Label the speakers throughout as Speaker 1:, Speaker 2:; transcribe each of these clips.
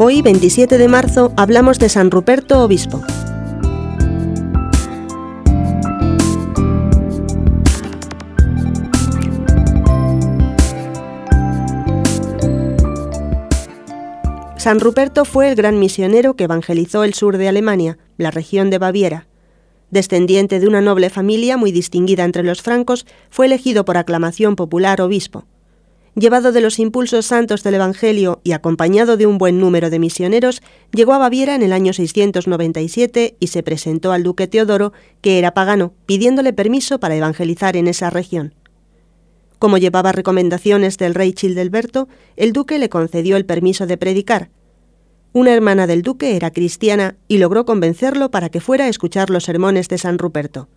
Speaker 1: Hoy, 27 de marzo, hablamos de San Ruperto Obispo. San Ruperto fue el gran misionero que evangelizó el sur de Alemania, la región de Baviera. Descendiente de una noble familia muy distinguida entre los francos, fue elegido por aclamación popular obispo. Llevado de los impulsos santos del Evangelio y acompañado de un buen número de misioneros, llegó a Baviera en el año 697 y se presentó al duque Teodoro, que era pagano, pidiéndole permiso para evangelizar en esa región. Como llevaba recomendaciones del rey Childelberto, el duque le concedió el permiso de predicar, una hermana del duque era cristiana y logró convencerlo para que fuera a escuchar los sermones de San Ruperto.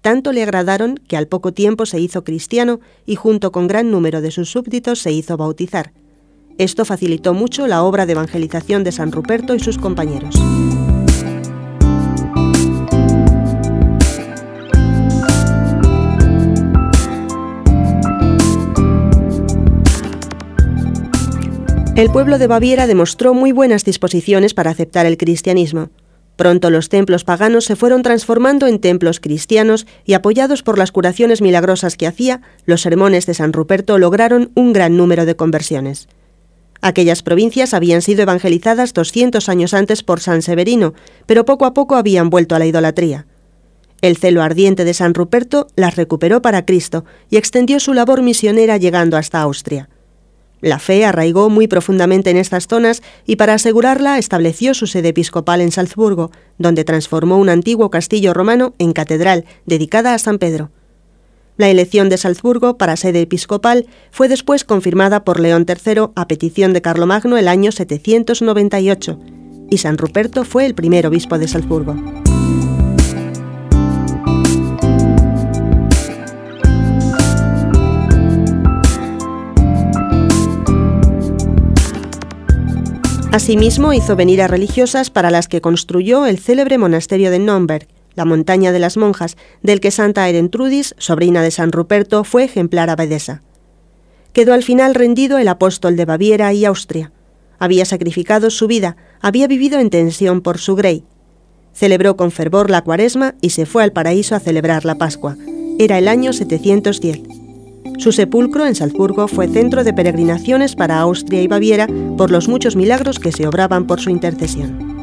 Speaker 1: Tanto le agradaron que al poco tiempo se hizo cristiano y junto con gran número de sus súbditos se hizo bautizar. Esto facilitó mucho la obra de evangelización de San Ruperto y sus compañeros. El pueblo de Baviera demostró muy buenas disposiciones para aceptar el cristianismo. Pronto los templos paganos se fueron transformando en templos cristianos y apoyados por las curaciones milagrosas que hacía, los sermones de San Ruperto lograron un gran número de conversiones. Aquellas provincias habían sido evangelizadas 200 años antes por San Severino, pero poco a poco habían vuelto a la idolatría. El celo ardiente de San Ruperto las recuperó para Cristo y extendió su labor misionera llegando hasta Austria. La fe arraigó muy profundamente en estas zonas y para asegurarla estableció su sede episcopal en Salzburgo, donde transformó un antiguo castillo romano en catedral dedicada a San Pedro. La elección de Salzburgo para sede episcopal fue después confirmada por León III a petición de Carlomagno el año 798, y San Ruperto fue el primer obispo de Salzburgo. Asimismo, hizo venir a religiosas para las que construyó el célebre monasterio de Nürnberg, la montaña de las monjas, del que Santa Erentrudis, sobrina de San Ruperto, fue ejemplar abadesa. Quedó al final rendido el apóstol de Baviera y Austria. Había sacrificado su vida, había vivido en tensión por su grey. Celebró con fervor la cuaresma y se fue al paraíso a celebrar la Pascua. Era el año 710. Su sepulcro en Salzburgo fue centro de peregrinaciones para Austria y Baviera por los muchos milagros que se obraban por su intercesión.